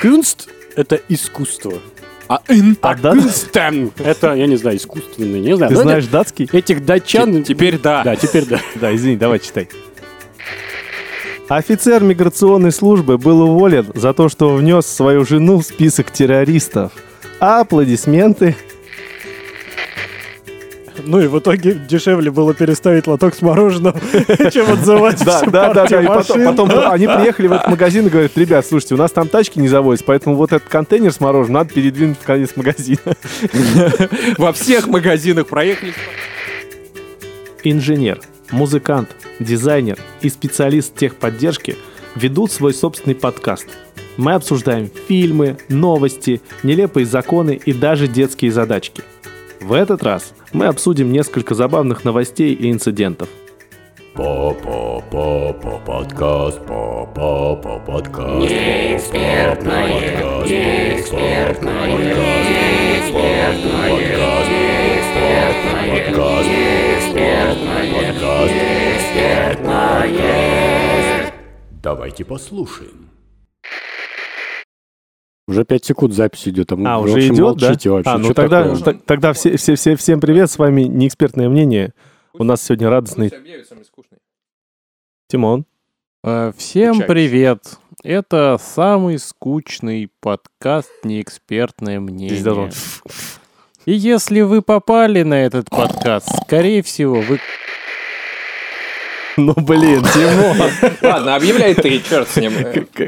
Кюнст — это искусство. А ин, А а да- это, я не знаю, искусственный, не знаю. Ты Но знаешь датский? это- Этих датчан... Те- теперь да. Да, теперь да. Да, извини, давай читай. Офицер миграционной службы был уволен за то, что внес свою жену в список террористов. Аплодисменты Ну и в итоге дешевле было переставить лоток с мороженым, чем отзывать Да, да, да, да. И потом они приехали в этот магазин и говорят, ребят, слушайте, у нас там тачки не заводятся, поэтому вот этот контейнер с мороженым надо передвинуть в конец магазина. Во всех магазинах проехали. Инженер, музыкант, дизайнер и специалист техподдержки ведут свой собственный подкаст. Мы обсуждаем фильмы, новости, нелепые законы и даже детские задачки. В этот раз мы обсудим несколько забавных новостей и инцидентов. Па-па-па-па подкаст, па-па-па подкаст. Неэкспертное, неэкспертное, неэкспертное, неэкспертное, подкаст, неэкспертное, подкаст, неэкспертное. Давайте послушаем. Уже 5 секунд запись идет, а мы А, уже общем, идет, да? молчите вообще. А, ну Чё тогда, такое? т- тогда все, все, все, всем привет, с вами неэкспертное мнение. У нас сегодня радостный Тимон. Э, Всем Учаюсь. привет! Это самый скучный подкаст «Неэкспертное мнение». И если вы попали на этот подкаст, скорее всего, вы Ну, блин, Тимон. Ладно, объявляй ты, черт с ним.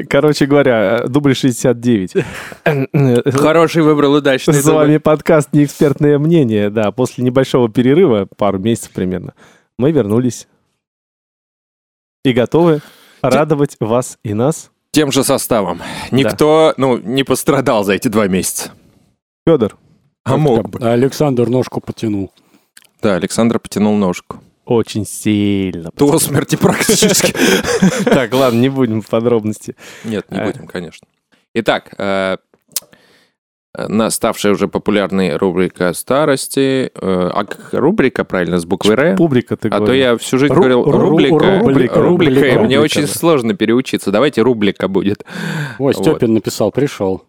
Короче говоря, дубль 69. Хороший выбрал удачный С вами подкаст «Неэкспертное мнение». Да, после небольшого перерыва, пару месяцев примерно, мы вернулись и готовы радовать вас и нас. Тем же составом. Никто, ну, не пострадал за эти два месяца. Федор, А мог бы. Александр ножку потянул. Да, Александр потянул ножку. Очень сильно. До смерти практически. Так, ладно, не будем в подробности. Нет, не Э. будем, конечно. Итак, э, э, на ставшая уже популярной рубрика старости. э, А рубрика, правильно, с буквой «Р»? Публика, ты А то я всю жизнь Ру- говорил ру- рубрика. рубрика, мне очень да. сложно переучиться. Давайте рубрика будет. Ой, Вот. Степин написал, пришел.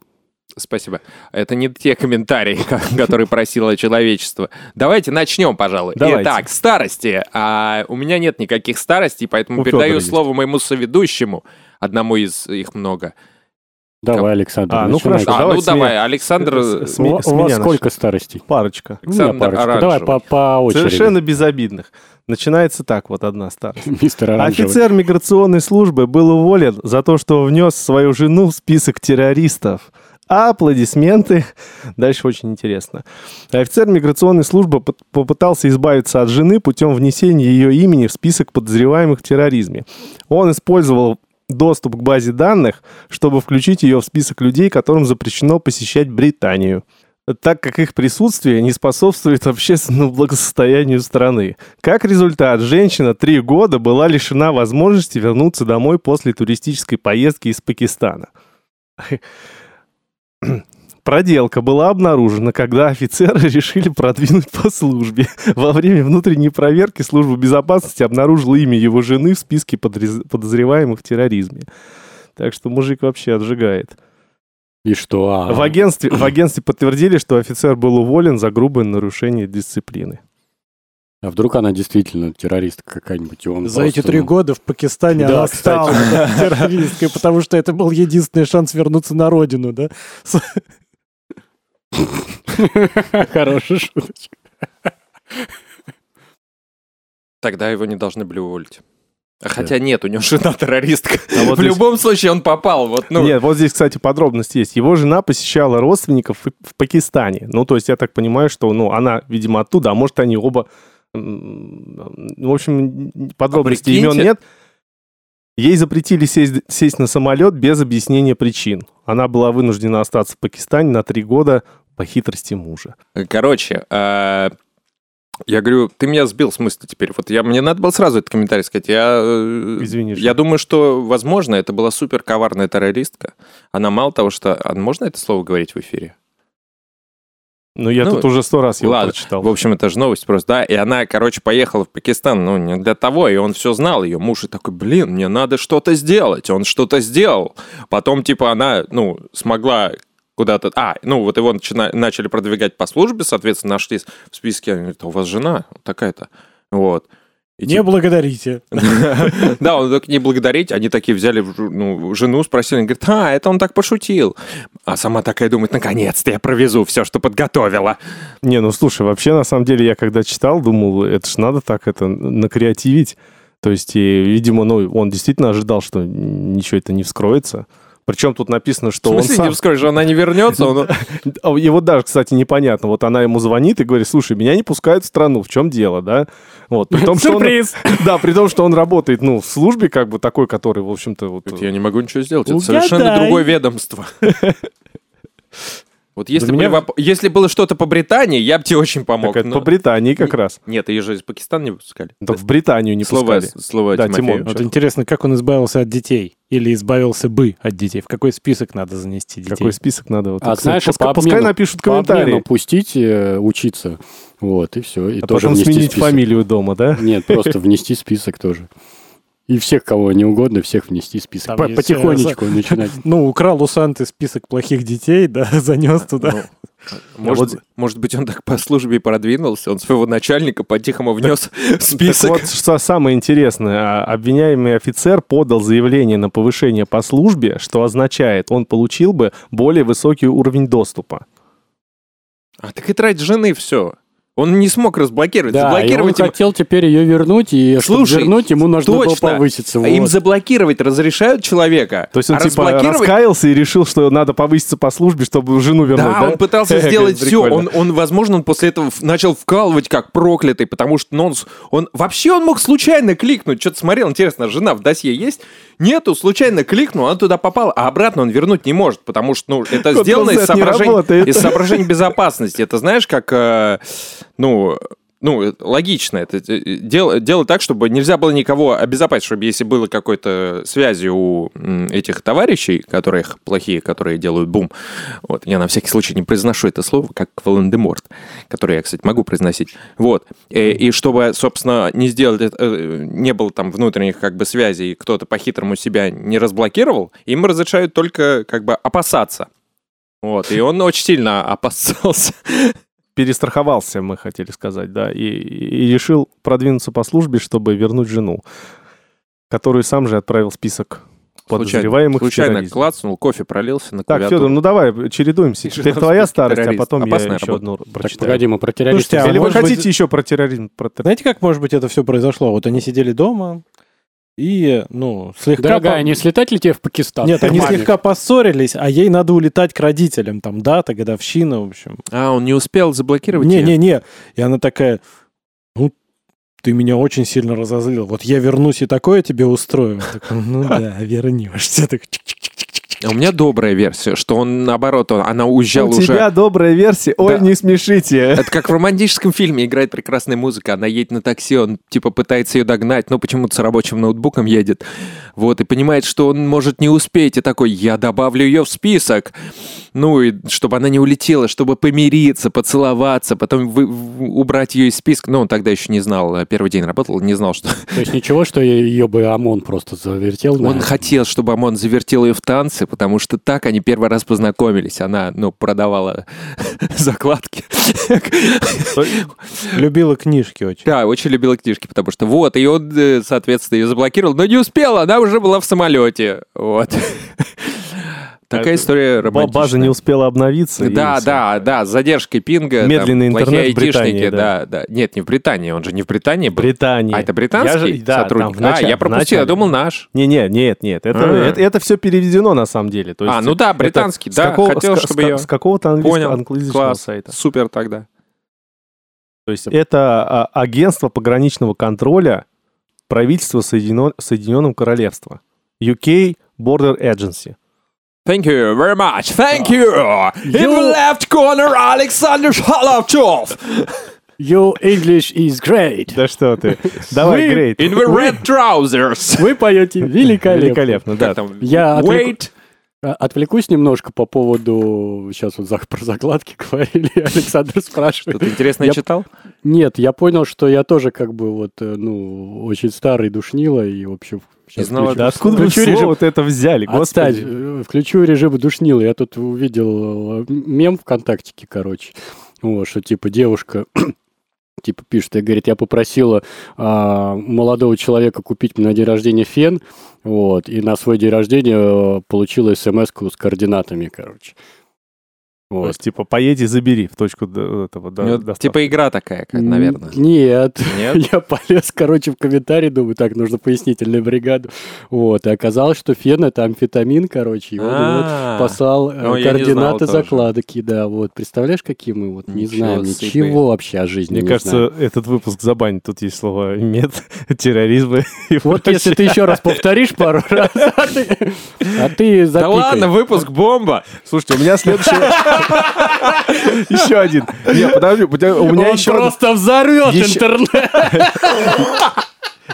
Спасибо. Это не те комментарии, ко- которые просило человечество. Давайте начнем, пожалуй. Давайте. Итак, старости. А, у меня нет никаких старостей, поэтому У передаю Фёдора есть. слово моему соведущему. Одному из их много. Давай, Александр, А, ну хорошо. а, давай ну давай, Александр... С- с У, с у вас сколько старостей? Парочка. Александр парочка. Давай по, по очереди. Совершенно безобидных. Начинается так вот одна старость. Мистер Оранжевый. Офицер миграционной службы был уволен за то, что внес свою жену в список террористов. Аплодисменты. Дальше очень интересно. Офицер миграционной службы поп- попытался избавиться от жены путем внесения ее имени в список подозреваемых в терроризме. Он использовал доступ к базе данных, чтобы включить ее в список людей, которым запрещено посещать Британию так как их присутствие не способствует общественному благосостоянию страны. Как результат, женщина три года была лишена возможности вернуться домой после туристической поездки из Пакистана. Проделка была обнаружена, когда офицеры решили продвинуть по службе. Во время внутренней проверки служба безопасности обнаружила имя его жены в списке подозреваемых в терроризме. Так что мужик вообще отжигает. И что? А, В агентстве, в агентстве подтвердили, что офицер был уволен за грубое нарушение дисциплины. А вдруг она действительно террористка какая-нибудь? и он За эти просто, три ну, года в Пакистане Да, она стала террористкой, потому что это был единственный шанс вернуться на родину, да? Хорошая шуточка. Тогда его не должны были уволить. А Хотя нет, у него жена террористка. А вот в здесь- любом случае он попал. Вот, ну, Нет, вот здесь, кстати, подробность есть. Его жена посещала родственников в в Пакистане. Ну, то есть я так понимаю, что ну, она, видимо, оттуда, а может, они оба... В общем, подробностей А имен нет. Ей запретили сесть, сесть на самолет без объяснения причин. Она была вынуждена остаться в Пакистане на три года по хитрости мужа. Короче, э, я говорю, ты меня сбил с мысли теперь. Вот я, мне надо было сразу этот комментарий сказать. Я, э, Извини, Я думаю, что, возможно, это была супер коварная террористка. Она мало того, что... А можно это слово говорить в эфире? Ну, я Ну, тут уже сто раз его Ладно, прочитал. в общем, это же новость просто, да, и она, короче, поехала в Пакистан, ну, не для того, и он все знал, ее муж и такой, блин, мне надо что-то сделать, он что-то сделал. Потом, типа, она, ну, смогла куда-то... А, ну, вот его начина- начали продвигать по службе, соответственно, нашлись в списке, они говорят, «А у вас жена такая-то, вот. И Не типа- благодарите. Да, он так не благодарить. Они такие взяли ну, жену, спросили, он говорит, а, это он так пошутил. А сама такая думает, наконец-то я провезу все, что подготовила. Не, ну слушай, вообще, на самом деле, я когда читал, думал, это ж надо так это накреативить. То есть, и, видимо, ну, он действительно ожидал, что ничего это не вскроется. Причем тут написано, В что он смысле, сам... не вскроешь, она не вернется? Он... А Его даже, кстати, непонятно. Вот она ему звонит и говорит, слушай, меня не пускают в страну, в чем дело, да? Вот, при том, что он-! Да, при том, что он работает, ну, в службе, как бы, такой, который, в общем-то, вот... Я не могу ничего сделать, это совершенно другое ведомство. Вот если, Да меня- воп- если было что-то по Британии, я бы тебе очень помог. Так это но- по Британии как раз. Нет, ее же из Пакистана не выпускали. Так в Британию не Слово, пускали. слово Да, Тимофею. Тимон. Вот интересно, как он избавился от детей? Или избавился бы от детей? В какой список надо занести детей? Какой список надо? Вот, А кстати, знаешь, пускай, по пускай обмену- напишут По обмену комментарии. пустить э, учиться. Вот, и все. И А тоже потом внести сменить список. фамилию дома, да? Нет, просто внести список тоже. И всех, кого не угодно, всех внести в список. По- есть, Потихонечку начинать. Ну, украл у Санты список плохих детей, да, занес туда. Ну, Может, вот- может быть, он так по службе и продвинулся, он своего начальника по-тихому внес в Так список. вот, что самое интересное, а, обвиняемый офицер подал заявление на повышение по службе, что означает, он получил бы более высокий уровень доступа. А так и трать жены все. Он не смог разблокировать. Да, и он Заблокировать им- хотел теперь ее вернуть, и чтобы Слушай, вернуть, ему нужно было точно. повыситься. А Им вот. заблокировать разрешают человека. То есть он а типа разблокировать- раскаялся и решил, что надо повыситься по службе, чтобы жену вернуть, Да, да? он пытался сделать все. Он, он, возможно, он после этого начал вкалывать как проклятый, потому что ну, он, он вообще он мог случайно кликнуть. Что-то смотрел, интересно, жена в досье есть? Нету, случайно кликнул, она туда попала, а обратно он вернуть не может, потому что ну, это сделано из соображений, из соображений безопасности. Это знаешь, как, э, ну, ну, э, логично это. э, Дел, делать так, чтобы нельзя было никого обезопасить, чтобы если было какой-то связи у этих товарищей, которые плохие, которые делают бум, вот, я на всякий случай не произношу это слово, как Волан-де-Морт, которое я, кстати, могу произносить. Вот. Э, И, чтобы, собственно, не сделать э, не было там внутренних как бы связей, и кто-то по-хитрому себя не разблокировал, им разрешают только как бы опасаться. Вот, и он очень сильно опасался. перестраховался, мы хотели сказать, да, и, и решил продвинуться по службе, чтобы вернуть жену, которую сам же отправил в список подозреваемых случайно терроризме. клацнул, кофе пролился на Так, клавиатуру. Федор, ну давай, чередуемся. И Теперь твоя старость, а террорист. потом Опасная я еще работа. одну Так, прочитаю. погоди, мы про террористов. Слушайте, а Или вы хотите быть- еще про терроризм? Про терроризм? Знаете, как, может быть, это все произошло? Вот они сидели дома и, ну, слегка... Дорогая, по- не слетать ли тебе в Пакистан? Нет, они слегка поссорились, а ей надо улетать к родителям. Там дата, годовщина, в общем. А, он не успел заблокировать? Не-не-не. И она такая, ну, ты меня очень сильно разозлил. Вот я вернусь и такое тебе устрою. Он такой, ну да, вернешься. Так, чик-чик-чик-чик-чик. А У меня добрая версия, что он, наоборот, он, она уезжала У уже... тебя добрая версия. Ой, Да. не смешите. Это как в романтическом фильме играет прекрасная музыка. Она едет на такси, он типа пытается ее догнать, но почему-то с рабочим ноутбуком едет. Вот, и понимает, что он может не успеть. И такой, я добавлю ее в список. Ну, и чтобы она не улетела, чтобы помириться, поцеловаться, потом вы- убрать ее из списка. Ну, он тогда еще не знал, а первый день работал, не знал, что... То есть ничего, что ее бы ОМОН просто завертел? Он хотел, чтобы ОМОН завертел ее в танцы, потому что так они первый раз познакомились. Она, ну, продавала закладки. Любила книжки очень. Да, очень любила книжки, потому что вот, и он, э, соответственно, ее заблокировал, но не успела, она уже была в самолете. Вот. Такая Это история романтичная. База не успела обновиться. Да, да, да, с задержкой пинга. там, Медленный интернет плохие в Британии, да. да, да. Нет, не в Британии, он же не в Британии был. Британия. А это британский Я же- да, сотрудник? там начале- а, я пропустил, я думал наш. Не, не, нет, нет, это, А. это, это все переведено на самом деле. То есть А, ну да, британский, да, какого- хотел, с- чтобы с- её- С какого-то английского, англоязычного класс, сайта. супер тогда. То есть это а, агентство пограничного контроля правительства Соединен- Соединенного Королевства. UK Border Agency. Thank you very much. Thank you. In the left corner, Alexander Sholochov. Your English is great. Да что ты. Давай, Грейт. In the red trousers. Вы поете великолепно. Великолепно, да. Я отвлек- Wait. А, Отвлекусь немножко по поводу... Сейчас вот про закладки говорили, Александр спрашивает. Что-то интересное Я- читал? Нет, я понял, что я тоже как бы вот, э, ну, очень старый душнило, и, в общем... Из нового- включу- Да откуда вы включу слово режим- вот это взяли, Отстань, господи? э, включу режим душнила. Я тут увидел э, мем ВКонтактике, короче. Вот, что типа девушка типа пишет и говорит, я попросила а, молодого человека купить мне на день рождения фен, вот, и на свой день рождения э, получила смс с координатами, короче. То Вот. есть, типа, поедь и забери в точку до- этого, до- Ну, доставки. Типа игра такая, как, наверное. Нет. Нет? Я полез, короче, в комментарий, думаю, так, нужно пояснительную бригаду. Вот, и оказалось, что фен это амфетамин, короче, и он вот А, послал э, Ну, координаты закладки, да, вот. Представляешь, какие мы вот не знаем ничего вообще о жизни, Мне не кажется, знаем. этот выпуск забанит. Тут есть слова мед, терроризм и Вот если ты еще раз повторишь пару раз, а ты- а ты Да запикай. ладно, выпуск бомба! Слушайте, у меня следующий... Еще один. Не, подожди, у меня Он еще... просто взорвет интернет.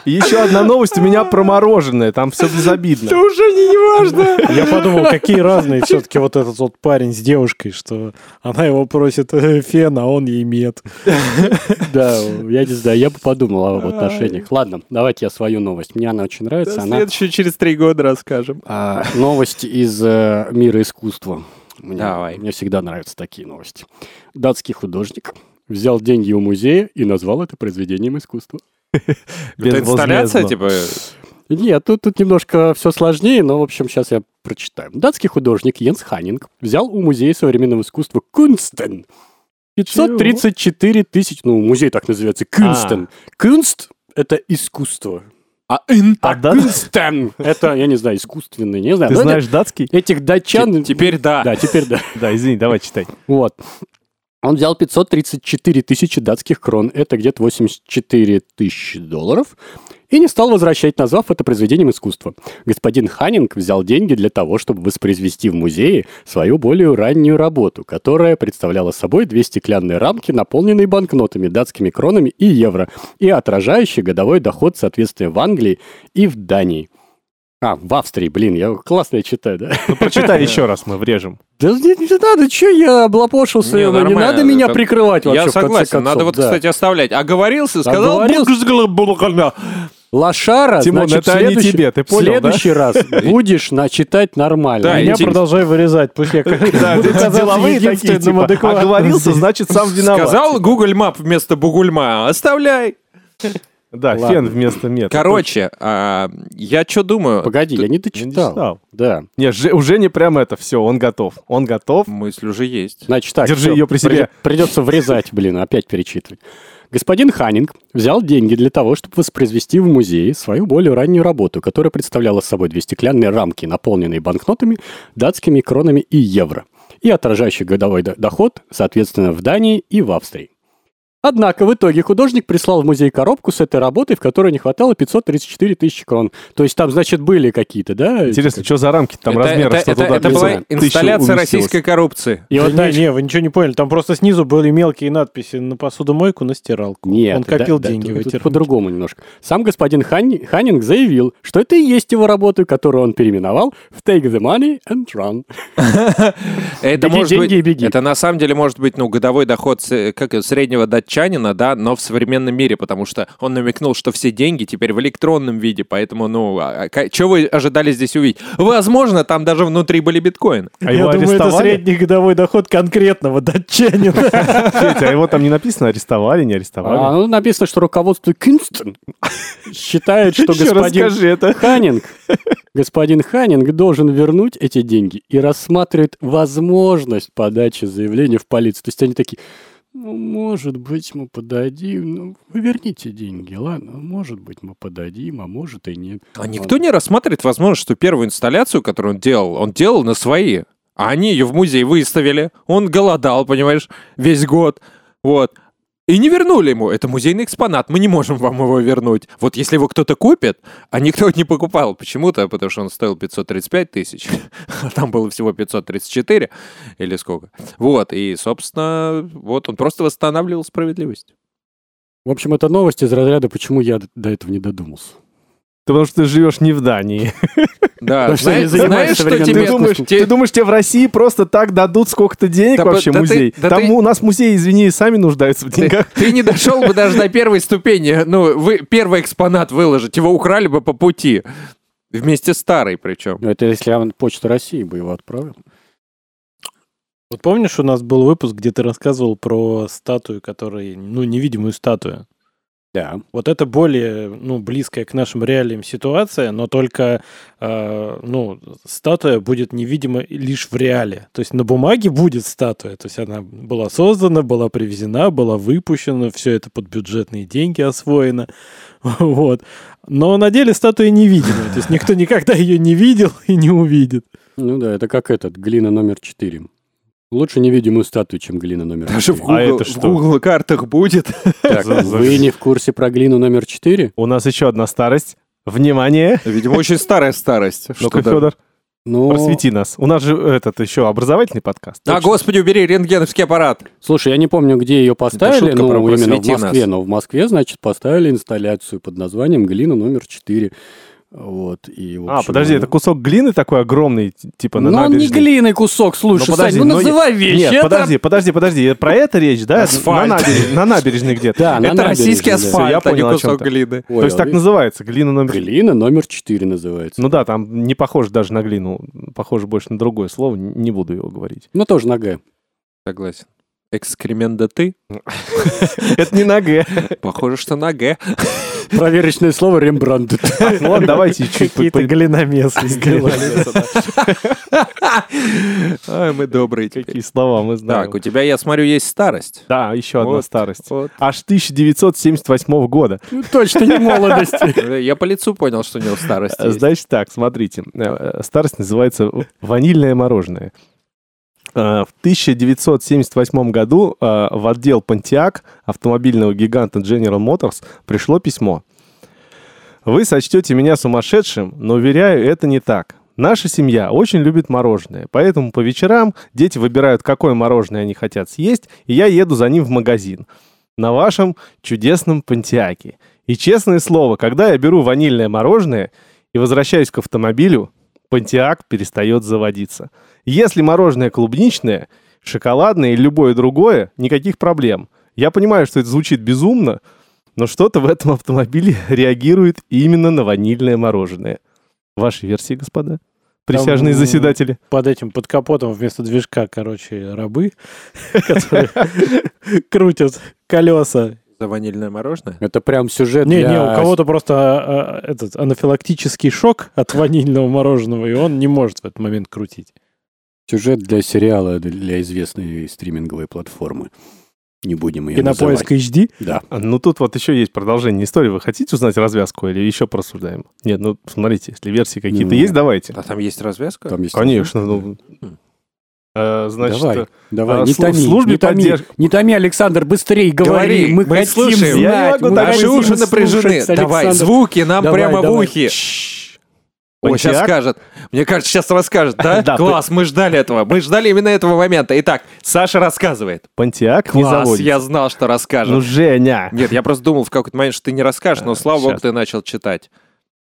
Еще одна новость у меня про мороженое. Там все безобидно. уже не важно. Я подумал, какие разные все-таки вот этот вот парень с девушкой, что она его просит э, фен, а он ей мед. Да, я не знаю, я бы подумал об отношениях. Ладно, давайте я свою новость. Мне она очень нравится. Следующую через три года расскажем. А, новость из э, мира искусства. Мне, Давай. Мне всегда нравятся такие новости. Датский художник взял деньги у музея и назвал это произведением искусства. Это инсталляция, типа... Нет, тут, тут немножко все сложнее, но, в общем, сейчас я прочитаю. Датский художник Йенс Ханнинг взял у Музея современного искусства Кунстен 534 тысячи... Ну, музей так называется, Кунстен. Кунст — это искусство. А, А Кунстен — это, я не знаю, искусственный, не знаю. Ты знаешь датский? Этих датчан... Теперь да. Да, теперь да. Да, извини, давай читай. Вот. Он взял 534 тысячи датских крон, это где-то 84 тысячи долларов, и не стал возвращать, назвав это произведением искусства. Господин Ханнинг взял деньги для того, чтобы воспроизвести в музее свою более раннюю работу, которая представляла собой две стеклянные рамки, наполненные банкнотами, датскими кронами и евро, и отражающие годовой доход, соответственно, в Англии и в Дании. А, в Австрии, блин, я классно я читаю, да? Ну, прочитай еще раз, мы врежем. Да не, не надо, что я облапошился, Не, не, не надо меня это- прикрывать вообще, Я согласен, концов, надо вот, да. кстати, оставлять. Оговорился, сказал... Оговорился. Лошара, Тимон, значит, это не следующий- тебе, ты понял, В следующий раз будешь начитать нормально. Да, тем- продолжай вырезать, пусть я Да, казаться деловые такие, типа, оговорился, значит, сам виноват. Сказал Google Map вместо Бугульма. Оставляй. Да, Ладно. фен вместо мед. Короче, а, я что думаю? Погоди, я не Я не дочитал. читал. Да. Не, Же- у Жени прям это все, он готов. Он готов. Мысль уже есть. Значит так, Держи всё, её при себе. Придется врезать, блин, опять перечитывать. Господин Ханнинг взял деньги для того, чтобы воспроизвести в музее свою более раннюю работу, которая представляла собой две стеклянные рамки, наполненные банкнотами, датскими кронами и евро, и отражающий годовой до- доход, соответственно, в Дании и в Австрии. Однако в итоге художник прислал в музей коробку с этой работой, в которой не хватало 534 тысячи крон. То есть там, значит, были какие-то, да? Интересно, что за рамки там это, размеров, это- что это- туда это была инсталляция российской коррупции. И Да вот не, дальше- не, вы ничего не поняли. Там просто снизу были мелкие надписи на посудомойку, на стиралку. Нет, Он копил да- да, деньги тут- в эти рамки. по-другому немножко. Сам господин Ханни- Ханнинг заявил, что это и есть его работа, которую он переименовал в Take the Money and Run. Это Беги, может деньги быть, и беги. это на самом деле может быть, ну, годовой доход как его, среднего датчанина, да, но в современном мире, потому что он намекнул, что все деньги теперь в электронном виде, поэтому, ну, что вы ожидали здесь увидеть? Возможно, там даже внутри были биткоины. А Я его думаю, это арестовали? средний годовой доход конкретного датчанина. Петя, а его там не написано, арестовали, не А, арестовали? ну, написано, что руководство Кинстон считает, что господин это. Ханнинг, господин Ханнинг должен вернуть эти деньги и рассматривает возможность подачи заявления в полицию. То есть они такие, ну, может быть, мы подадим, ну, вы верните деньги, ладно, может быть, мы подадим, а может и нет. А никто не рассматривает возможность, что первую инсталляцию, которую он делал, он делал на свои. А они ее в музей выставили. Он голодал, понимаешь, весь год. Вот. И не вернули ему. Это музейный экспонат, мы не можем вам его вернуть. Вот если его кто-то купит, а никто не покупал почему-то, потому что он стоил 535 тысяч, а там было всего 534 или сколько. Вот, и, собственно, вот он просто восстанавливал справедливость. В общем, это новость из разряда, почему я до этого не додумался. Потому что ты живешь не в Дании. Да, знаешь, что тебе... Ты думаешь, те- ты думаешь, тебе в России просто так дадут сколько-то денег Да вообще ты- музей? да Там ты- у нас музеи, извини, сами нуждаются в деньгах. ты не дошел бы даже до первой ступени. Ну, вы первый экспонат выложить, его украли бы по пути. Вместе с старой причем. Ну, Это если я Почта России бы его отправил. Вот помнишь, у нас был выпуск, где ты рассказывал про статую, которая, ну, невидимую статую. Да. Вот это более, ну, близкая к нашим реалиям ситуация, но только, э, ну, статуя будет невидима лишь в реале. То есть на бумаге будет статуя, то есть она была создана, была привезена, была выпущена, все это под бюджетные деньги освоено, вот. Но на деле статуя невидимая, то есть никто никогда ее не видел и не увидит. Ну да, это как этот, глина номер 4. Лучше невидимую статую, чем глина номер Даже в 4. Google, А это в что? Google картах будет. Так, вы не в курсе про глину номер 4? У нас еще одна старость. Внимание! Видимо, очень старая старость. Ну-ка, Федор, Ну, просвети нас. У нас же этот еще образовательный подкаст. А, господи, убери рентгеновский аппарат. слушай, я не помню, где ее поставили, шутка ну, именно в «Просвети Москве, нас». но в Москве, значит, поставили инсталляцию под названием «Глина номер 4». Вот, и, А, общем, подожди, это кусок глины такой огромный, типа на Ну, он не набережной? глиной кусок, слушай, Ну, подожди, Сань, ну ну, называй вещи. Нет, это- подожди, подожди, подожди. Про это речь, да? Асфальт. На набережной, на набережной где-то. Да, на Это российский набережной. Всё, я асфальт, а не понял, кусок глины. Ой, То есть а так называется, глина номер... Глина номер 4 называется. Ну да, там не похоже даже на глину, похоже больше на другое слово, не буду его говорить. Ну, тоже нога. Согласен. Экскремент да ты? Это не на Г. Похоже, что на Г. Проверочное слово Рембрандт. Ну ладно, давайте чуть Какие-то глиномесы сделали. Ай, мы добрые Какие слова мы знаем. Так, у тебя, я смотрю, есть старость. Да, еще одна старость. Аж 1978 года. Ну, Точно не молодости. Я по лицу понял, что у него старость. Значит так, смотрите. Э, Старость называется ванильное мороженое. Э, В 1978 году э, в отдел Pontiac автомобильного гиганта General Motors пришло письмо. Вы сочтете меня сумасшедшим, но, уверяю, это не так. Наша семья очень любит мороженое, поэтому по вечерам дети выбирают, какое мороженое они хотят съесть, и я еду за ним в магазин. На вашем чудесном Понтиаке. И честное слово, когда я беру ванильное мороженое и возвращаюсь к автомобилю, Понтиак перестает заводиться. Если мороженое клубничное, шоколадное или любое другое, никаких проблем. Я понимаю, что это звучит безумно, но что-то в этом автомобиле реагирует именно на ванильное мороженое. Ваши версии, господа? Присяжные Там, заседатели. Под этим, под капотом вместо движка, короче, рабы, которые крутят колеса. За ванильное мороженое? Это прям сюжет Не, для- не, у кого-то просто а, а, этот анафилактический шок от ванильного мороженого, и он не может в этот момент крутить. Сюжет для сериала для известной стриминговой платформы. Не будем ее Кинопоиск называть. HD. Да. А, Ну, тут вот еще есть продолжение истории. Вы хотите узнать развязку или еще просуждаем? Нет, ну, смотрите, если версии какие-то Ну, есть, давайте. А там есть развязка? Там есть Конечно. ну. Э, Значит, Давай, э, давай, а, не в томи, службе не томи, поддерж- не томи, Александр, быстрее говори, Говори, мы, мы хотим слушаем. знать. Я мы хотим уши напряжены. слушать, Давай, звуки нам Давай, прямо в давай. ухе. Чш. Ой, сейчас скажет. Мне кажется, сейчас расскажет, да? Да, Класс, мы ждали этого. Мы ждали именно этого момента. Итак, Саша рассказывает. Понтиак не Класс, заводится. я знал, что расскажет. Ну, Женя. Нет, я просто думал в какой-то момент, что ты не расскажешь, но А, слава богу, ты начал читать.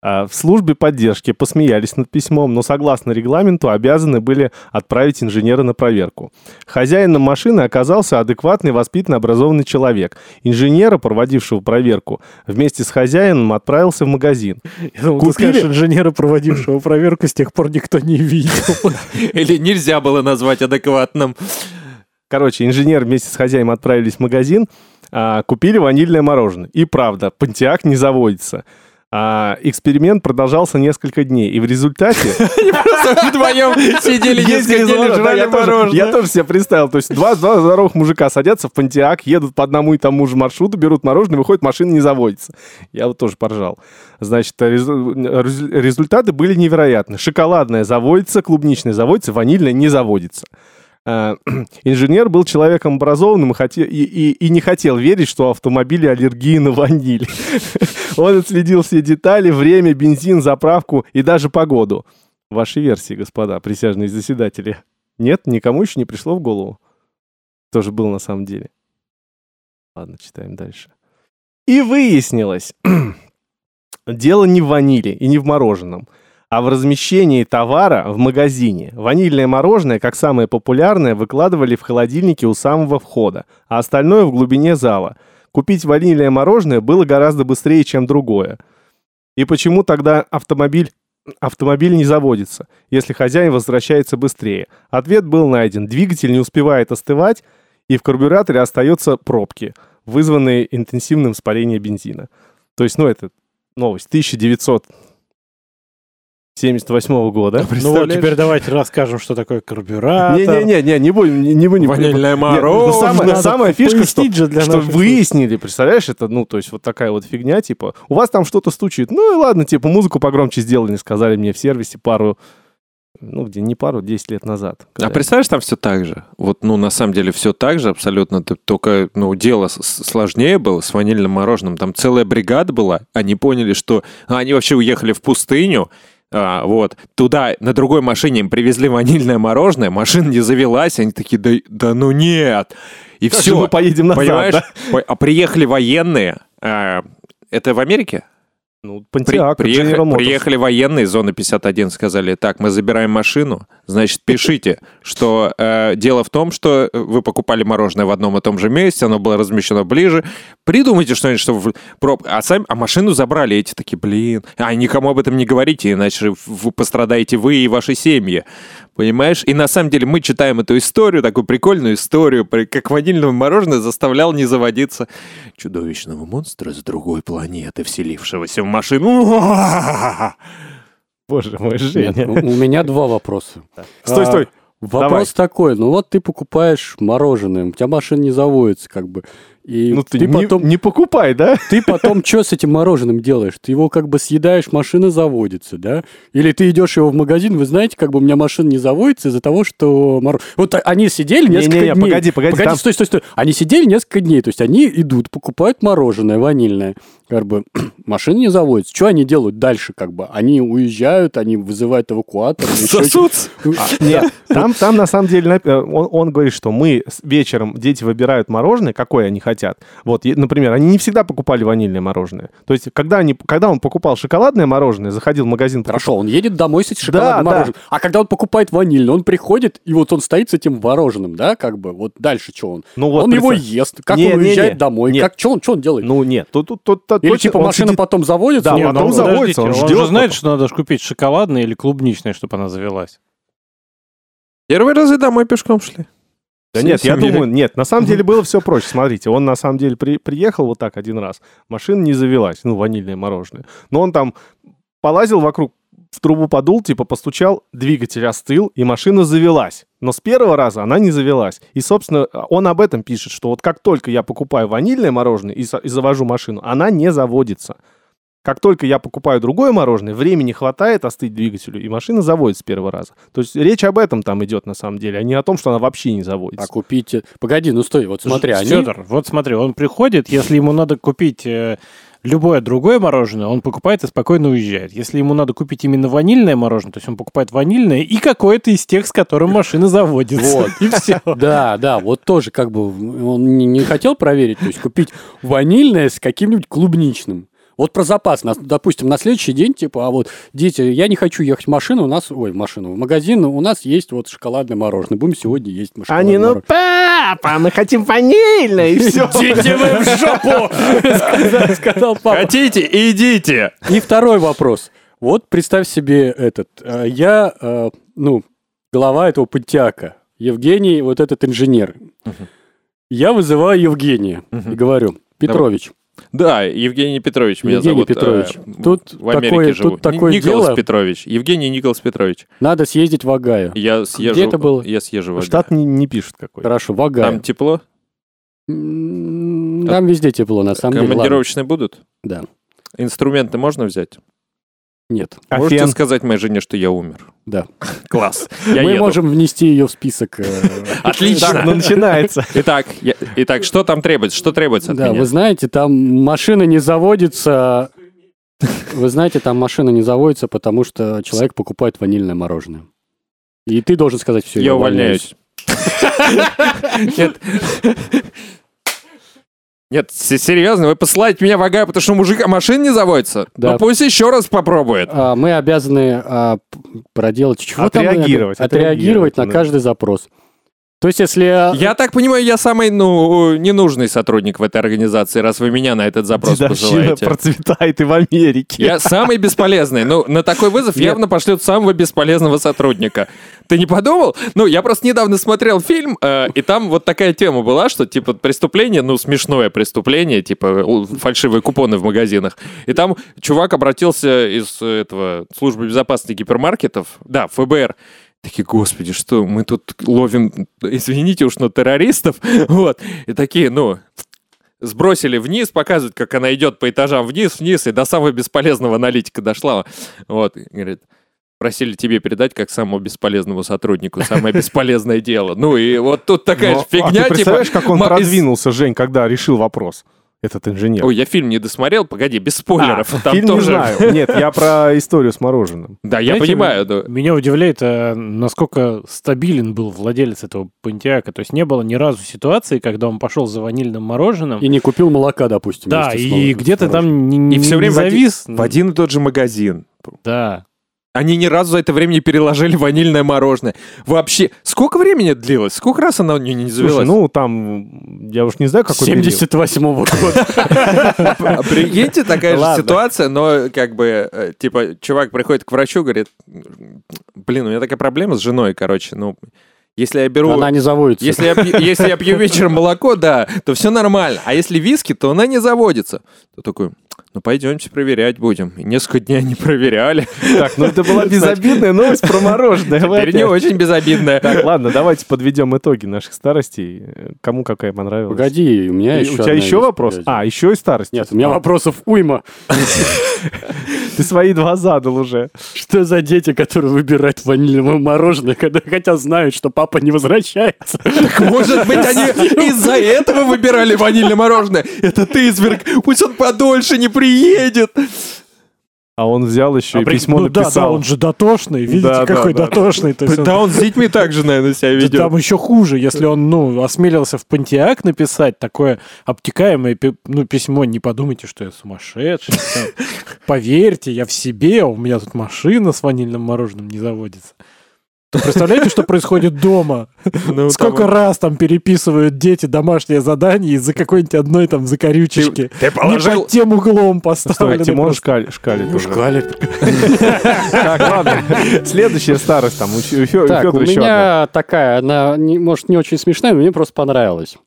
А, В службе поддержки посмеялись над письмом, но согласно регламенту обязаны были отправить инженера на проверку. Хозяином машины оказался адекватный, воспитанный, образованный человек. Инженера, проводившего проверку, вместе с хозяином отправился в магазин. Я думал, ты Купили? скажешь инженера, проводившего проверку, с тех пор никто не видел. Или нельзя было назвать адекватным. Короче, инженер вместе с хозяином отправились в магазин, а, купили ванильное мороженое. И правда, Понтиак не заводится. А, эксперимент продолжался несколько дней, и в результате Они просто вдвоем сидели, Ездили жрали мороженое. я тоже себе представил. То есть два, здоровых мужика садятся в Понтиак, едут по одному и тому же маршруту, берут мороженое, выходит, машина не заводится. Я вот тоже поржал. Значит, резу- резу- результаты были невероятны. Шоколадная заводится, клубничная заводится, ванильная не заводится. А, Инженер был человеком образованным и, и- и- и не хотел верить, что у автомобиля аллергии на ваниль. Он отследил все детали, время, бензин, заправку и даже погоду. Ваши версии, господа, присяжные заседатели. Нет, никому еще не пришло в голову. Тоже был на самом деле. Ладно, читаем дальше. И выяснилось, дело не в ваниле и не в мороженом, а в размещении товара в магазине. Ванильное мороженое, как самое популярное, выкладывали в холодильнике у самого входа, а остальное в глубине зала. Купить ванильное мороженое было гораздо быстрее, чем другое. И почему тогда автомобиль автомобиль не заводится, если хозяин возвращается быстрее? Ответ был найден. Двигатель не успевает остывать, и в карбюраторе остаются пробки, вызванные интенсивным испарением бензина. То есть, ну, это новость 1978 года. Ну вот Представляешь? теперь давайте расскажем, что такое карбюратор. Не-не-не, не, не будем, не, не будем. Ванильное Нет, ну, мороженое. самая, Надо самая фишка, что, же для что выяснили, представляешь, это, ну, то есть вот такая вот фигня, типа, у вас там что-то стучит, ну и ладно, типа, музыку погромче сделали, сказали мне в сервисе пару, ну, где не пару, 10 лет назад. А представляешь, там все так же. Вот, ну, на самом деле, все так же абсолютно. Только, ну, дело сложнее было с ванильным мороженым. Там целая бригада была. Они поняли, что... а, они вообще уехали в пустыню. А, вот. Туда на другой машине им привезли ванильное мороженое. Машина не завелась. Они такие, да, да ну нет. И Как все. мы поедем назад, Понимаешь? да? А приехали военные. а, это в Америке? Ну, При- Pontiac, приехали, военные зоны 51, сказали, так, мы забираем машину, значит, пишите, что э, дело в том, что вы покупали мороженое в одном и том же месте, оно было размещено ближе, придумайте что-нибудь, чтобы... проб- А, сами, а машину забрали, эти такие, блин, а никому об этом не говорите, иначе вы пострадаете вы и ваши семьи. Понимаешь? И на самом деле мы читаем эту историю, такую прикольную историю, как ванильное мороженое заставлял не заводиться чудовищного монстра с другой планеты, вселившегося в машину. Боже мой, Женя. у у меня два вопроса. Стой, А, стой. Вопрос такой, ну вот ты покупаешь мороженое, у тебя машина не заводится, как бы. И Ну, ты, ты, не, потом, не покупай, да? ты потом что с этим мороженым делаешь? Ты его как бы съедаешь, машина заводится, да? Или ты идешь его в магазин, вы знаете, как бы у меня машина не заводится из-за того, что... моро- Вот они сидели несколько Не-не-не, дней. погоди, погоди, там- стой, стой, стой. Они сидели несколько дней, то есть они идут, покупают мороженое ванильное, как бы машина не заводится. Что они делают дальше, как бы? Они уезжают, они вызывают эвакуатор. Сосутся. А, Нет, там, на самом деле э, он, говорит, что мы вечером, дети выбирают мороженое, какое они хотят. Вот, и, например, они не всегда покупали ванильное мороженое. То есть, когда, они, когда он покупал шоколадное мороженое, заходил в магазин... Хорошо, он едет домой с этим шоколадным Да, да. мороженым. А когда он покупает ванильное, он приходит, и вот он стоит с этим мороженым, да, как бы, вот дальше что он? Ну вот, он его представь. ест, как Не, он не, уезжает не. домой, Нет. как, что он, что он делает? Ну, нет, тут... тут, тут, тут Или типа он машина сидит- потом заводится? Да, Не, потом ну, заводится, он он ждет же знает, что надо купить шоколадное или клубничное, чтобы она завелась. Первый раз и домой пешком шли. Да Все нет, я думаю, нет, на самом деле было все проще. Смотрите, он на самом деле при- приехал вот так один раз, машина не завелась, ну, ванильное мороженое. Но он там полазил вокруг, в трубу подул, типа постучал, двигатель остыл, и машина завелась. Но с первого раза она не завелась. И, собственно, он об этом пишет, что вот как только я покупаю ванильное мороженое и, и завожу машину, она не заводится. Как только я покупаю другое мороженое, времени хватает остыть двигателю, и машина заводится с первого раза. То есть речь об этом там идет на самом деле, а не о том, что она вообще не заводится. А купить... Погоди, ну стой, вот смотри, они... Федор, вот смотри, он приходит, если ему надо купить э, любое другое мороженое, он покупает и спокойно уезжает. Если ему надо купить именно ванильное мороженое, то есть он покупает ванильное и какое-то из тех, с которым машина заводится. Вот. И все. Да, да, вот тоже как бы он не хотел проверить, то есть купить ванильное с каким-нибудь клубничным. Вот про запас, нас, допустим, на следующий день, типа, а вот, дети, я не хочу ехать в машину, у нас, ой, в машину, в магазин, у нас есть вот шоколадное мороженое, будем сегодня есть шоколадное Они, ну, папа, мы хотим ванильное, и все. Идите вы в жопу! Сказал- Сказал папа. Хотите, идите. И второй вопрос. Вот представь себе этот. э, Я, э, ну, глава этого пантиака. Евгений, вот этот инженер. Я вызываю Евгения и говорю, Петрович, Да, Евгений Петрович меня Евгений зовут. э, Петрович, тут в Америке такое- живу. тут такое Ни- Николас дело. Петрович. Евгений Николас Петрович. надо съездить в Агаю. Я съезжу. это было? Я съезжу. в Агаю. Штат не, не пишет какой. Хорошо, в Там Агаю. тепло? М, Там везде тепло, на самом деле. Командировочные будут? Да. Инструменты можно взять? Нет. А Можете фен? сказать моей жене, что я умер? Да. Класс. Я Мы еду. можем внести ее в список. э, Отлично. Так, ну, начинается. Итак, я- итак, что там требуется? Что требуется от Да, меня? вы знаете, там машина не заводится. Вы знаете, там машина не заводится, потому что человек покупает ванильное мороженое. И ты должен сказать все. Я увольняюсь. Нет. Нет, серьезно, вы посылаете меня в Агаю, потому что у мужика машин не заводится? Да. Ну пусть еще раз попробует. А, мы обязаны а, проделать чего там Отреагировать, обя- отреагировать на да. каждый запрос. То есть, если... Я так понимаю, я самый, ну, ненужный сотрудник в этой организации, раз вы меня на этот запрос Дедовщина посылаете. процветает и в Америке. Я самый бесполезный. Ну, на такой вызов Нет. явно пошлют самого бесполезного сотрудника. Ты не подумал? Ну, я просто недавно смотрел фильм, э, и там вот такая тема была, что, типа, преступление, ну, смешное преступление, типа, фальшивые купоны в магазинах. И там чувак обратился из э, этого службы безопасности гипермаркетов, да, ФБР, Такие, господи, что мы тут ловим, извините уж, но террористов. Вот. И такие, ну, сбросили вниз, показывают, как она идет по этажам вниз, вниз, и до самого бесполезного аналитика дошла. Вот, говорит, просили тебе передать как самому бесполезному сотруднику самое бесполезное дело. Ну и вот тут такая Ну, же а ты фигня, типа... представляешь, как он продвинулся, Жень, когда решил вопрос, этот инженер? Ой, я фильм не досмотрел, погоди, без спойлеров. А, Там фильм тоже... не знаю. Нет, я про историю с мороженым. Да, я Знаете, понимаю, да. Меня удивляет, э, насколько стабилен был владелец этого Пантиака. То есть не было ни разу ситуации, когда он пошел за ванильным мороженым. И не купил молока, допустим. да, и где-то там не, И не- всё время не в один- завис. В один и тот же магазин. Да. Они ни разу за это время не переложили ванильное мороженое. Вообще, сколько времени это длилось? Сколько раз она не, не завелась? Слушай, ну там, я уж не знаю, какой период. 78-го года. Прикиньте, такая же ситуация, но как бы, э, типа, чувак приходит к врачу, говорит, блин, у меня такая проблема с женой, короче, ну, если я беру... Она не заводится. Если я, пью, если я пью вечером молоко, да, то все нормально. А если виски, то она не заводится. То такой, ну пойдемте проверять будем. И несколько дней не проверяли. Так, ну это была безобидная новость про мороженое. Теперь не очень безобидная. Так, ладно, давайте подведем итоги наших старостей. Кому какая понравилась? Погоди, у меня И еще У тебя еще вопрос? А, еще и старость. Нет, у меня А, вопросов уйма. Ты свои два задал уже. Что за дети, которые выбирают ванильное мороженое, когда хотя знают, что папа не возвращается? Может быть, они из-за этого выбирали ванильное мороженое. Это ты, изверг. Пусть он подольше не приедет. А он взял еще А и при- письмо ну да, да, написал. он же дотошный. Видите, Да, да, какой да. дотошный. То есть он- Да он с детьми так же, наверное, себя Да ведет. там еще хуже, если он, ну, осмелился в Пантиак написать такое обтекаемое ну, письмо, не подумайте, что я сумасшедший. Поверьте, я в себе, у меня тут машина с ванильным мороженым не заводится. То представляете, что происходит дома? Ну, Сколько там- раз там переписывают дети домашнее задание из-за какой-нибудь одной там закорючечки. Ты Не положил... под тем углом Стой, поставлены. Тимон просто. шкаль- шкалит уже. Шкалит. Так, ладно. Следующая старость там. У Так, у меня такая, она, не- может, не очень смешная, но мне просто понравилась.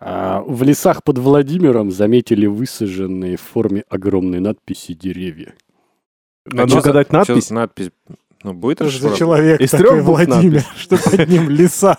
А, В лесах под Владимиром заметили высаженные в форме огромной надписи деревья. Надо чё угадать надпись. надпись? Ну, будет Что за расшифровка? человек Из такой Владимир, что под ним леса.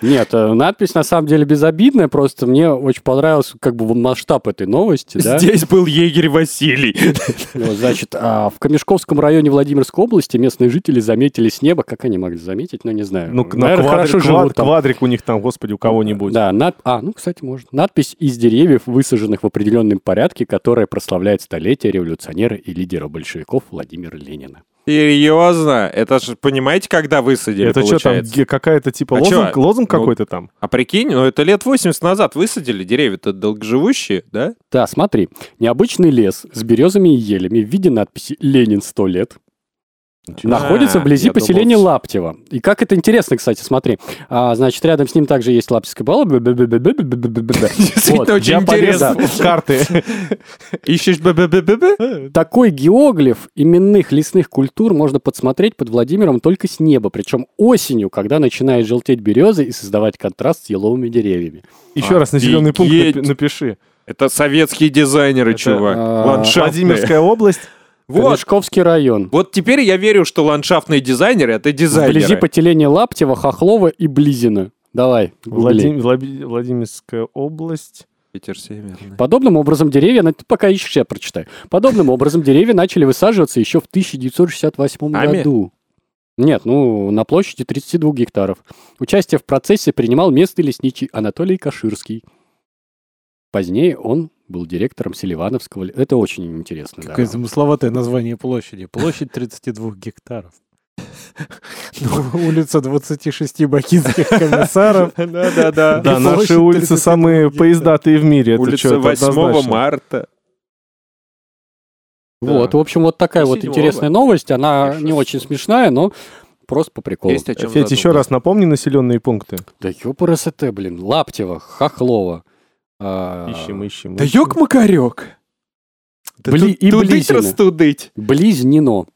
Нет, э, надпись на самом деле безобидная, просто мне очень понравился как бы масштаб этой новости. да. Здесь был егерь Василий. Ну, Значит, а, в Камешковском районе Владимирской области местные жители заметили с неба, как они могли заметить, ну не знаю. Ну, на Наверное, квадрик, хорошо квад- живут там. квадрик у них там, господи, у кого-нибудь. Да, над... а, ну, кстати, может. Надпись из деревьев, высаженных в определенном порядке, которая прославляет столетие революционера и лидера большевиков Владимира Ленина. Серьезно? Это же, понимаете, когда высадили, Это что там, какая-то типа А лозунг, чё? лозунг Ну, какой-то там? А прикинь, ну это лет 80 назад высадили деревья-то долгоживущие, да? Да, смотри. Необычный лес с березами и елями в виде надписи «Ленин 100 лет» находится А, вблизи поселения Лаптево. И как это интересно, кстати, смотри. А, значит, рядом с ним также есть Лаптевская бала. Действительно, очень интересно. Карты. Ищешь б Такой геоглиф именных лесных культур можно подсмотреть под Владимиром только с неба, причем осенью, когда начинает желтеть березы и создавать контраст с еловыми деревьями. Еще раз на зеленый пункт напиши. Это советские дизайнеры, чувак. а, Ландшафтные. Владимирская область. Вот. Камешковский район. Вот теперь я верю, что ландшафтные дизайнеры — это дизайнеры. Вблизи поселения Лаптева, Хохлова и Близина. Давай. Владим- Влади- Владимирская область. Питер Северный. Подобным образом деревья, ты пока ищешь, я прочитаю. Подобным образом деревья начали высаживаться еще в 1968 Ами? году. Нет, ну, на площади 32 гектаров. Участие в процессе принимал местный лесничий Анатолий Каширский. Позднее он был директором Селивановского... Это очень интересно. да. Какое замысловатое название площади. Площадь 32 гектаров. Улица 26 бакинских комиссаров. Да-да-да. Да, И наши площадь улицы 35 самые поездатые в мире. Улица чё, это 8 однозначно. марта. Вот, Да. в общем, вот такая вот интересная новость. Она не очень смешная, но просто по приколу. Есть о чем Федь, еще раз напомни населенные пункты. Да ёпрст, блин. Лаптева, Хохлова. А, Ищем, ищем. Да ищем. ёк-макарёк. Да Бли- и тудыть растудыть. Близнено.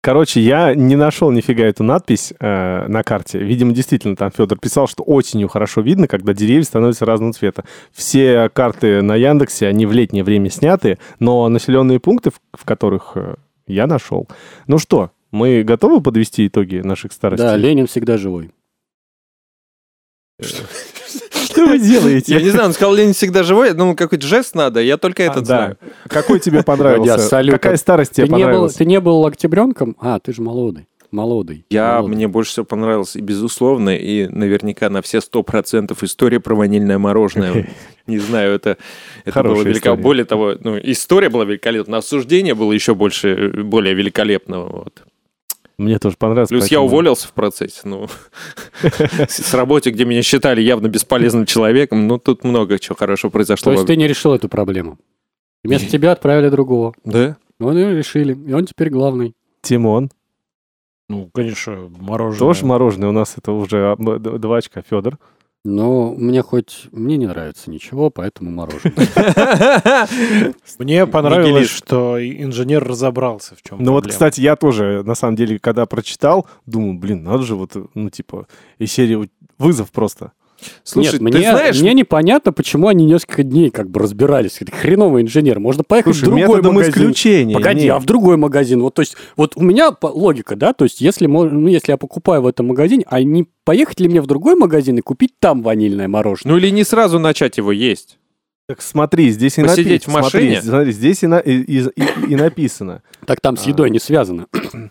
Короче, я не нашел нифига эту надпись э, на карте. Видимо, действительно, там Федор писал, что осенью хорошо видно, когда деревья становятся разного цвета. Все карты на Яндексе, они в летнее время сняты, но населенные пункты, в, в которых э, я нашел. Ну что, мы готовы подвести итоги наших старостей? Да, Ленин всегда живой. Что вы делаете? Я не знаю, он сказал, Ленин всегда живой. Я думал, какой-то жест надо. Я только А, этот знаю. Какой тебе понравился? Какая старость тебе Ты не, был, понравилась? ты не был октябренком? А, ты же молодый. Молодый. Я, Молодый. мне больше всего понравилось, и безусловно, и наверняка на все сто процентов история про ванильное мороженое. Не знаю, это, это было великолепно. история. Более того, ну, история была великолепна, осуждение было еще больше, более великолепного. Вот. Мне тоже понравилось. Плюс я поэтому- уволился в процессе, ну, с работы, где меня считали явно бесполезным человеком, ну, тут много чего хорошего То произошло. есть ты не решил эту проблему? Вместо тебя отправили другого. Да? Ну, и решили. И он теперь главный. Тимон. Ну, конечно, мороженое. Тоже мороженое. У нас это уже а, два очка. Федор. Но мне хоть... Мне не нравится ничего, поэтому мороженое. Мне понравилось, что инженер разобрался, в чем Ну вот, кстати, я тоже, на самом деле, когда прочитал, думаю, блин, надо же вот, ну, типа, из серии вот вызов просто. Слушай, Нет, ты мне, знаешь, мне непонятно, почему они несколько дней как бы разбирались. Это хреновый инженер. Можно поехать Слушай, в другой магазин. исключения. Погоди, нет. а в другой магазин? Вот, то есть, вот у меня логика, да, то есть, если, ну, если я покупаю в этом магазине, а не поехать ли мне в другой магазин и купить там ванильное мороженое? ну или не сразу начать его есть. Так смотри, здесь и Посидеть написано. в машине? Смотри, смотри, здесь и, на- и- и- и- и написано. Так там с А. едой не связано.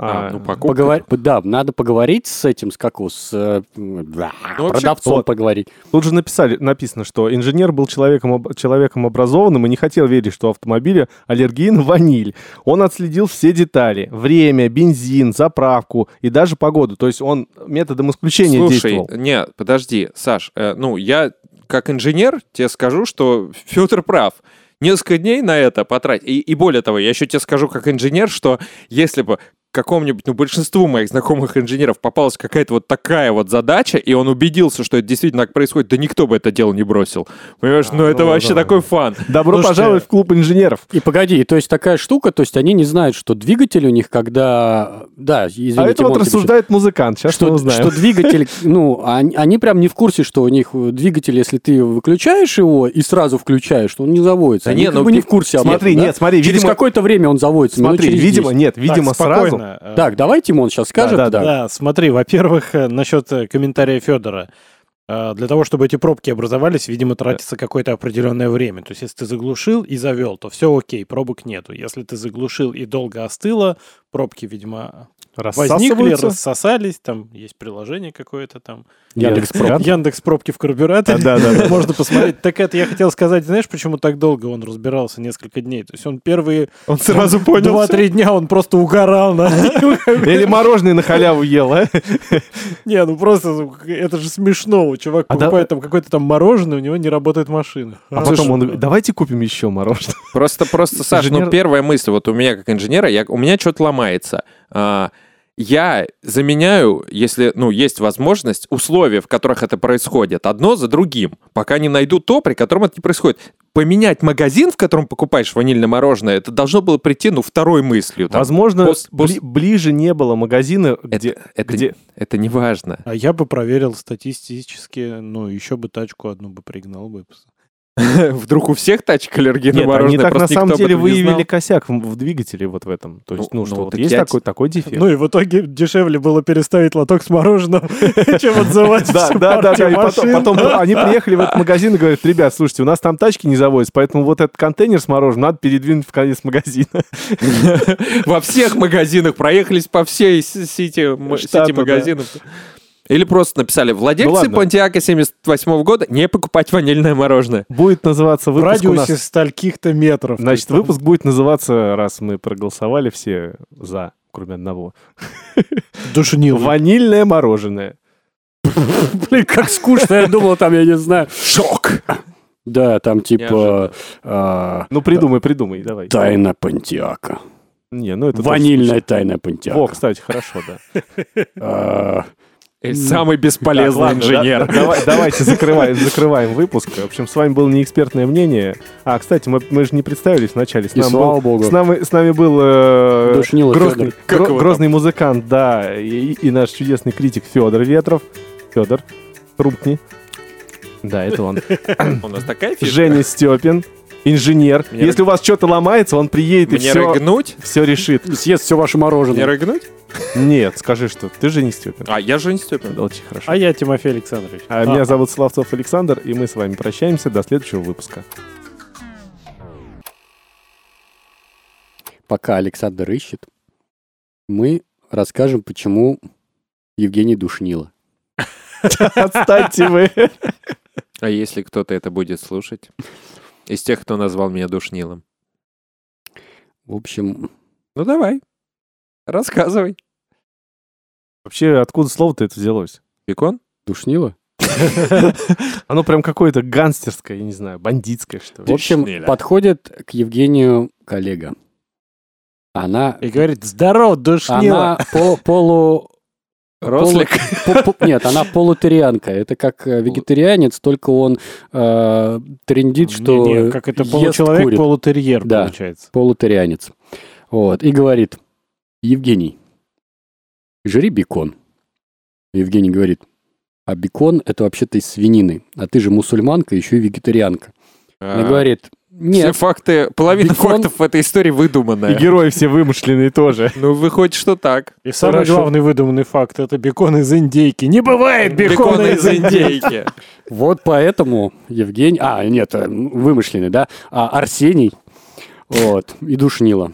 А, А, ну, покупка. Поговор- Да, надо поговорить с этим, с как с э, да, Ну, продавцом вот. поговорить. Тут же написали, написано, что инженер был человеком, человеком образованным и не хотел верить, что у автомобиля аллергия на ваниль. Он отследил все детали. Время, бензин, заправку и даже погоду. То есть он методом исключения Слушай, действовал. не, подожди, Саш, э, ну, я как инженер тебе скажу, что Федор прав. Несколько дней на это потратить. И, и более того, я еще тебе скажу как инженер, что если бы какому-нибудь, ну, большинству моих знакомых инженеров попалась какая-то вот такая вот задача, и он убедился, что это действительно так происходит, да никто бы это дело не бросил. Понимаешь, ну, это ну вообще да. такой фан. Добро Слушайте, пожаловать в клуб инженеров. И погоди, то есть такая штука, то есть они не знают, что двигатель у них, когда... Да, извините, а это вот Монти пишет, рассуждает музыкант. Сейчас мы что, узнаем. что двигатель, ну, они, они прям не в курсе, что у них двигатель, если ты выключаешь его и сразу включаешь, то он не заводится. Да они не, как ну, бы не в курсе об Смотри, этом, да? нет, смотри, Через видимо, какое-то время он заводится, смотри, видимо, 10. нет, Так, видимо, сразу. Спокойно. Э, Так, давай Тимон сейчас скажет. да, да. Да, смотри, во-первых, э, насчет э, комментария Федора. Для того, чтобы эти пробки образовались, видимо, тратится какое-то определенное время. То есть, если ты заглушил и завел, то все окей, пробок нету. Если ты заглушил и долго остыло, пробки, видимо, возникли, рассосались, там есть приложение какое-то там. Яндекс Яндекс.Проб. Яндекс пробки в карбюраторе. Да, да, да. Можно посмотреть. Так это я хотел сказать, знаешь, почему так долго он разбирался, несколько дней? То есть он первые Он сразу понял. два-три дня он просто угорал на Или мороженое на халяву ел, а? Не, ну просто ну, это же смешно. Чувак А да- покупает там какое-то там мороженое, у него не работает машина. А потом он говорит, давайте купим еще мороженое. Просто, просто, Саш, Инженер- ну первая мысль, вот у меня как инженера, я, у меня что-то ломается. Я заменяю, если, ну, есть возможность, условия, в которых это происходит, одно за другим, пока не найду то, при котором это не происходит. Поменять магазин, в котором покупаешь ванильное мороженое, это должно было прийти, ну, второй мыслью. там. Возможно, пос- пос- бли- ближе не было магазина, где... это, это, где- это не важно. А я бы проверил статистически, ну, еще бы тачку одну бы пригнал бы. Вдруг у всех тачек аллергия на Нет, мороженое, они так на самом деле выявили косяк в, двигателе вот в этом. То есть, Ну, ну, что ну, вот есть я такой, такой дефект. Ну и в итоге дешевле было переставить лоток с мороженым, чем отзывать Да, да, да. И потом, они приехали в этот магазин и говорят, ребят, слушайте, у нас там тачки не заводятся, поэтому вот этот контейнер с мороженым надо передвинуть в конец магазина. Во всех магазинах проехались по всей сети, магазинов. Или просто написали, владельцы Ну. Понтиака 78 года не покупать ванильное мороженое. Будет называться В выпуск у радиусе нас... стольких-то метров. Значит, есть выпуск будет называться, раз мы проголосовали все за, кроме одного. Душнил. Ванильное мороженое. Блин, как скучно, я думал, там, я не знаю. Шок! Да, там типа а, Ну, придумай, придумай, давай. тайна Понтиака. Не, ну это Ванильная тайна. Понтиака. Во, кстати, хорошо, да. Эль Самый бесполезный Так, ладно, инженер. да- да- давай- давайте закрываем, закрываем выпуск. В общем, с вами было неэкспертное мнение. А, кстати, мы, мы же не представились вначале. С, И нам слава был, богу. с, нами, с нами был э, грозный, гро- грозный музыкант, да, и, и наш чудесный критик Федор Ветров. Федор, Румпни. Да, это он. У нас такая фишка. Женя Степин, инженер. Мне Если у вас что-то ломается, он приедет и Мне все, рыгнуть? все решит. Съест все ваше Мне мороженое. рыгнуть? Нет, скажи, что ты же не Степин. А, я же не Степин. Да, Очень хорошо. А я Тимофей Александрович. А меня зовут Славцов Александр, и мы с вами прощаемся до следующего выпуска. Пока Александр ищет, мы расскажем, почему Евгений душнило. Отстаньте вы. А если кто-то это будет слушать? Из тех, кто назвал меня душнилом. В общем, Ну давай. Рассказывай. Вообще, откуда слово-то это взялось? Бекон? душнило? Оно прям какое-то гангстерское, я не знаю, бандитское, что В ли. общем, Душнило. подходит к Евгению коллега. Она, И говорит, здорово, душнило. она по- полу... Рослик? полу- по- по- Нет, она полутерианка. Это как э, вегетарианец, только он э, трендит, что Не, не, как это получеловек, курит. полутерьер Да. получается. полутерианец. Вот. И говорит, Евгений, жри бекон. Евгений говорит, а бекон это вообще-то из свинины, а ты же мусульманка, еще и вегетарианка. Она А, говорит, Все нет, факты, половина Бекон- фактов в этой истории И выдуманная. герои все вымышленные тоже. Ну, выходит, что так. И самый главный выдуманный факт это бекон из индейки. Не бывает бекона, из индейки. индейки. вот поэтому Евгений, а, нет, э, вымышленный, да, а Арсений, вот, и душнило.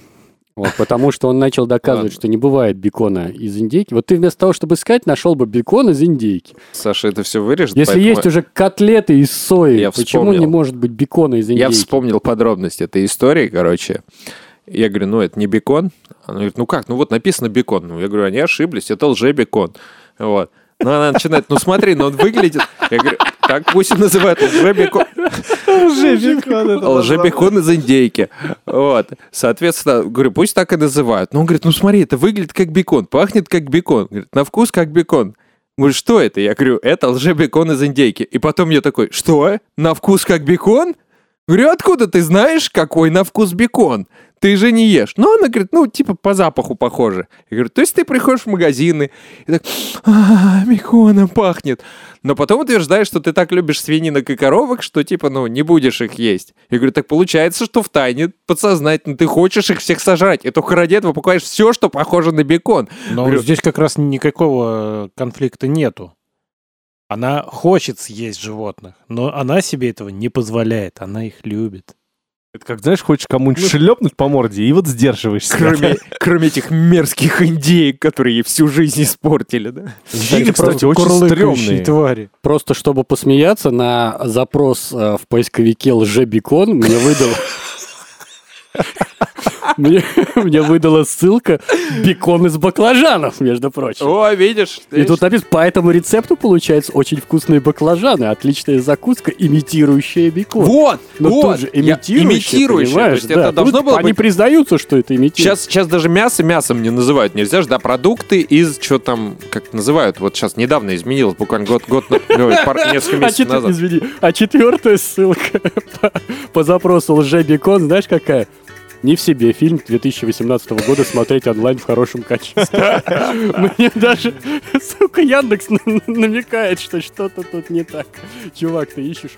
Вот, потому что он начал доказывать, Ладно. что не бывает бекона из индейки. Вот ты вместо того, чтобы искать, нашел бы бекон из индейки. Саша, это все вырежет. Если поэтому есть уже котлеты из сои, Я почему вспомнил. не может быть бекона из индейки? Я вспомнил подробности этой истории, короче. Я говорю, ну, это не бекон. Она говорит, ну как, ну вот написано бекон. Ну, я говорю, они ошиблись, это лже-бекон. Вот. Ну, она начинает, ну смотри, ну он выглядит... Я говорю, так пусть и называют лже-бекон. Лже-бекон из индейки. Вот. Соответственно, говорю, пусть так и называют. Ну, он говорит, ну смотри, это выглядит как бекон, пахнет как бекон. Говорит, на вкус как бекон. Говорю, что это? Я говорю, это лже-бекон из индейки. И потом я такой, что? На вкус как бекон? Говорю, откуда ты знаешь, какой на вкус бекон? Ты же не ешь. Ну, она говорит, ну, типа по запаху похоже. Я говорю, то есть ты приходишь в магазины и так, а, беконом пахнет. Но потом утверждаешь, что ты так любишь свининок и коровок, что типа, ну, не будешь их есть. Я говорю, так получается, что в тайне подсознательно ты хочешь их всех сожрать. И только ради этого покупаешь все, что похоже на бекон. Но Говорю- здесь как раз никакого конфликта нету. Она хочет съесть животных, но она себе этого не позволяет. Она их любит. Это как, знаешь, хочешь кому-нибудь шлепнуть по морде, и вот сдерживаешься. Кроме, кроме этих мерзких индеек, которые ей всю жизнь испортили, да? Индейки, кстати, очень стрёмные. твари. Просто чтобы посмеяться, на запрос э, в поисковике лже-бекон мне выдал... Мне, мне выдала ссылка бекон из баклажанов, между прочим. О, видишь? И тут написано, по этому рецепту получается очень вкусные баклажаны, отличная закуска, имитирующая бекон. Вот, Но вот, тут же я- имитирующая, имитирующая, то понимаешь? есть да. это должно Тут было Они быть... признаются, что это имитирует. Сейчас, сейчас даже мясо мясом не называют, нельзя же, да, продукты из, что там, как называют, вот сейчас недавно изменилось, буквально год, год, ну, пар- несколько А, месяцев назад. извини, а четвертая ссылка по запросу лже-бекон, знаешь какая? Не в себе фильм 2018 года смотреть онлайн в хорошем качестве. Мне даже, сука, Яндекс намекает, что что-то тут не так. Чувак, ты ищешь